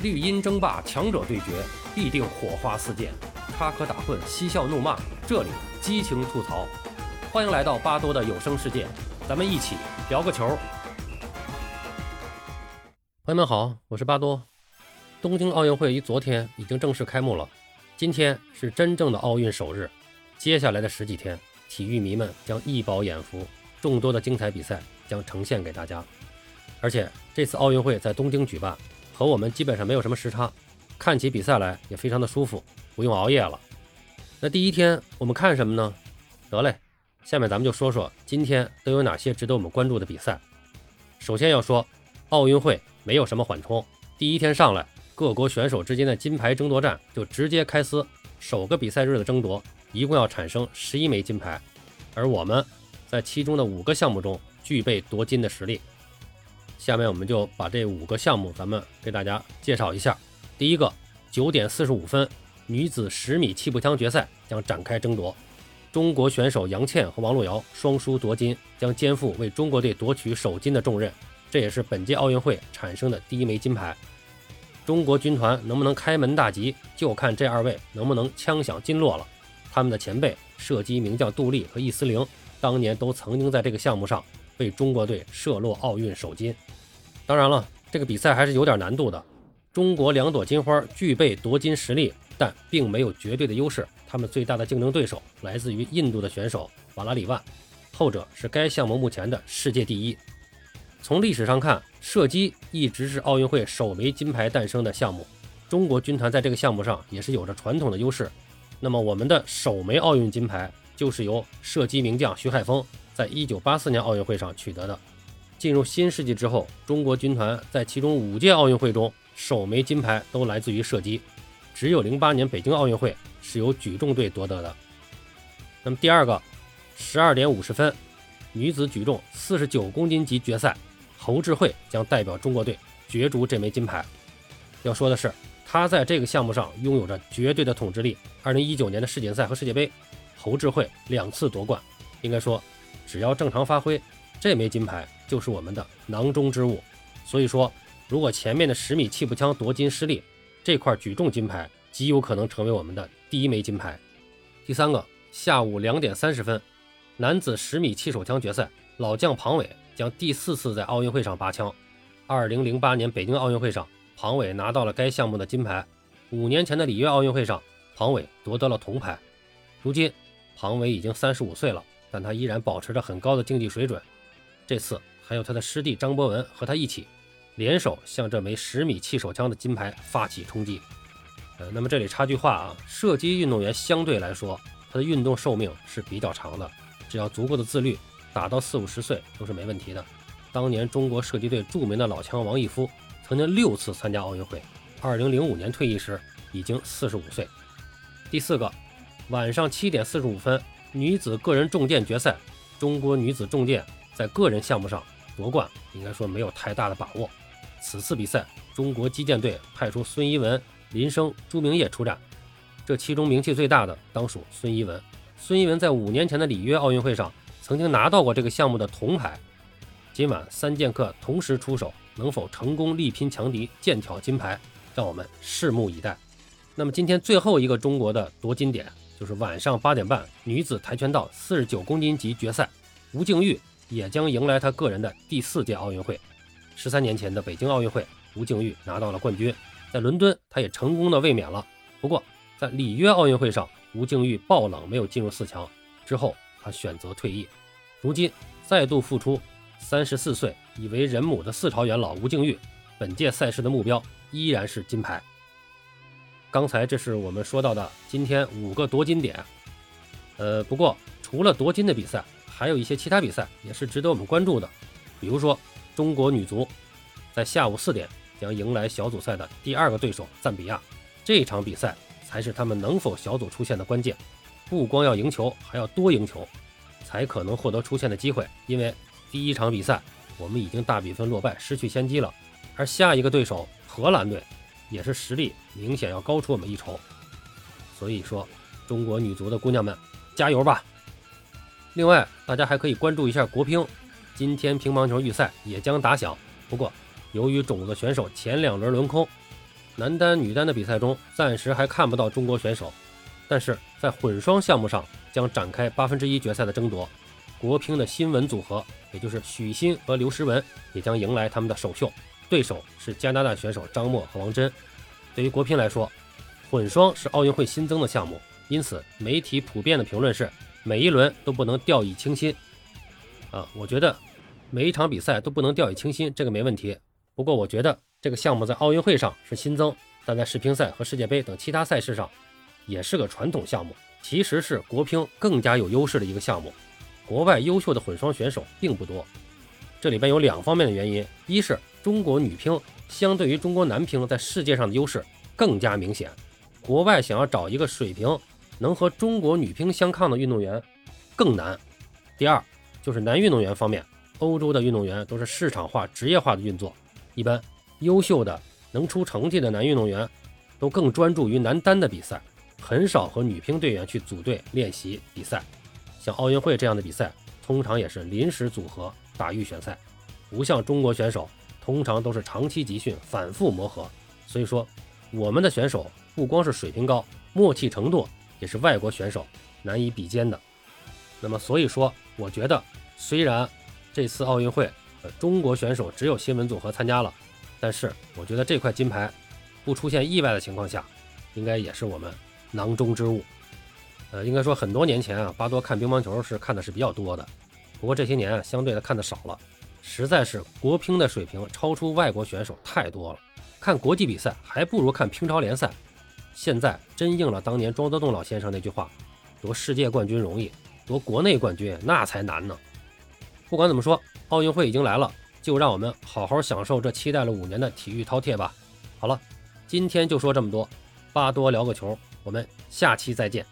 绿茵争霸，强者对决，必定火花四溅；插科打诨，嬉笑怒骂，这里激情吐槽。欢迎来到巴多的有声世界，咱们一起聊个球。朋友们好，我是巴多。东京奥运会于昨天已经正式开幕了，今天是真正的奥运首日。接下来的十几天，体育迷们将一饱眼福，众多的精彩比赛将呈现给大家。而且这次奥运会在东京举办。和我们基本上没有什么时差，看起比赛来也非常的舒服，不用熬夜了。那第一天我们看什么呢？得嘞，下面咱们就说说今天都有哪些值得我们关注的比赛。首先要说，奥运会没有什么缓冲，第一天上来，各国选手之间的金牌争夺战就直接开撕。首个比赛日的争夺，一共要产生十一枚金牌，而我们在其中的五个项目中具备夺金的实力。下面我们就把这五个项目，咱们给大家介绍一下。第一个，九点四十五分，女子十米气步枪决赛将展开争夺。中国选手杨倩和王璐瑶双输夺金，将肩负为中国队夺取首金的重任。这也是本届奥运会产生的第一枚金牌。中国军团能不能开门大吉，就看这二位能不能枪响金落了。他们的前辈射击名将杜丽和易思玲，当年都曾经在这个项目上。为中国队射落奥运首金。当然了，这个比赛还是有点难度的。中国两朵金花具备夺金实力，但并没有绝对的优势。他们最大的竞争对手来自于印度的选手瓦拉里万，后者是该项目目前的世界第一。从历史上看，射击一直是奥运会首枚金牌诞生的项目。中国军团在这个项目上也是有着传统的优势。那么，我们的首枚奥运金牌就是由射击名将徐海峰。在一九八四年奥运会上取得的。进入新世纪之后，中国军团在其中五届奥运会中首枚金牌都来自于射击，只有零八年北京奥运会是由举重队夺得的。那么第二个，十二点五十分，女子举重四十九公斤级决赛，侯智慧将代表中国队角逐这枚金牌。要说的是，她在这个项目上拥有着绝对的统治力。二零一九年的世锦赛和世界杯，侯智慧两次夺冠，应该说。只要正常发挥，这枚金牌就是我们的囊中之物。所以说，如果前面的十米气步枪夺金失利，这块举重金牌极有可能成为我们的第一枚金牌。第三个，下午两点三十分，男子十米气手枪决赛，老将庞伟将第四次在奥运会上拔枪。二零零八年北京奥运会上，庞伟拿到了该项目的金牌。五年前的里约奥运会上，庞伟夺得了铜牌。如今，庞伟已经三十五岁了。但他依然保持着很高的竞技水准。这次还有他的师弟张博文和他一起联手向这枚十米气手枪的金牌发起冲击。呃，那么这里插句话啊，射击运动员相对来说，他的运动寿命是比较长的，只要足够的自律，打到四五十岁都是没问题的。当年中国射击队著名的老枪王义夫曾经六次参加奥运会，二零零五年退役时已经四十五岁。第四个，晚上七点四十五分。女子个人重剑决赛，中国女子重剑在个人项目上夺冠，应该说没有太大的把握。此次比赛，中国击剑队派出孙一文、林生、朱明烨出战，这其中名气最大的当属孙一文。孙一文在五年前的里约奥运会上曾经拿到过这个项目的铜牌。今晚三剑客同时出手，能否成功力拼强敌，剑挑金牌，让我们拭目以待。那么今天最后一个中国的夺金点。就是晚上八点半，女子跆拳道四十九公斤级决赛，吴静钰也将迎来他个人的第四届奥运会。十三年前的北京奥运会，吴静钰拿到了冠军，在伦敦，她也成功的卫冕了。不过，在里约奥运会上，吴静钰爆冷没有进入四强，之后她选择退役。如今再度复出，三十四岁已为人母的四朝元老吴静钰，本届赛事的目标依然是金牌。刚才这是我们说到的今天五个夺金点，呃，不过除了夺金的比赛，还有一些其他比赛也是值得我们关注的。比如说，中国女足在下午四点将迎来小组赛的第二个对手赞比亚，这场比赛才是他们能否小组出线的关键。不光要赢球，还要多赢球，才可能获得出线的机会。因为第一场比赛我们已经大比分落败，失去先机了，而下一个对手荷兰队。也是实力明显要高出我们一筹，所以说中国女足的姑娘们加油吧！另外，大家还可以关注一下国乒，今天乒乓球预赛也将打响。不过，由于种子选手前两轮轮空，男单、女单的比赛中暂时还看不到中国选手，但是在混双项目上将展开八分之一决赛的争夺。国乒的新闻组合，也就是许昕和刘诗雯，也将迎来他们的首秀，对手是加拿大选手张默和王珍。对于国乒来说，混双是奥运会新增的项目，因此媒体普遍的评论是每一轮都不能掉以轻心。啊，我觉得每一场比赛都不能掉以轻心，这个没问题。不过我觉得这个项目在奥运会上是新增，但在世乒赛和世界杯等其他赛事上也是个传统项目，其实是国乒更加有优势的一个项目。国外优秀的混双选手并不多，这里边有两方面的原因：一是中国女乒相对于中国男乒在世界上的优势更加明显。国外想要找一个水平能和中国女乒相抗的运动员更难。第二就是男运动员方面，欧洲的运动员都是市场化、职业化的运作，一般优秀的能出成绩的男运动员都更专注于男单的比赛，很少和女乒队员去组队练习比赛。像奥运会这样的比赛，通常也是临时组合打预选赛，不像中国选手，通常都是长期集训、反复磨合。所以说，我们的选手。不光是水平高，默契程度也是外国选手难以比肩的。那么，所以说，我觉得虽然这次奥运会，呃，中国选手只有新闻组合参加了，但是我觉得这块金牌不出现意外的情况下，应该也是我们囊中之物。呃，应该说很多年前啊，巴多看乒乓球是看的是比较多的，不过这些年啊，相对的看的少了，实在是国乒的水平超出外国选手太多了，看国际比赛还不如看乒超联赛。现在真应了当年庄则栋老先生那句话：“夺世界冠军容易，夺国内冠军那才难呢。”不管怎么说，奥运会已经来了，就让我们好好享受这期待了五年的体育饕餮吧。好了，今天就说这么多，巴多聊个球，我们下期再见。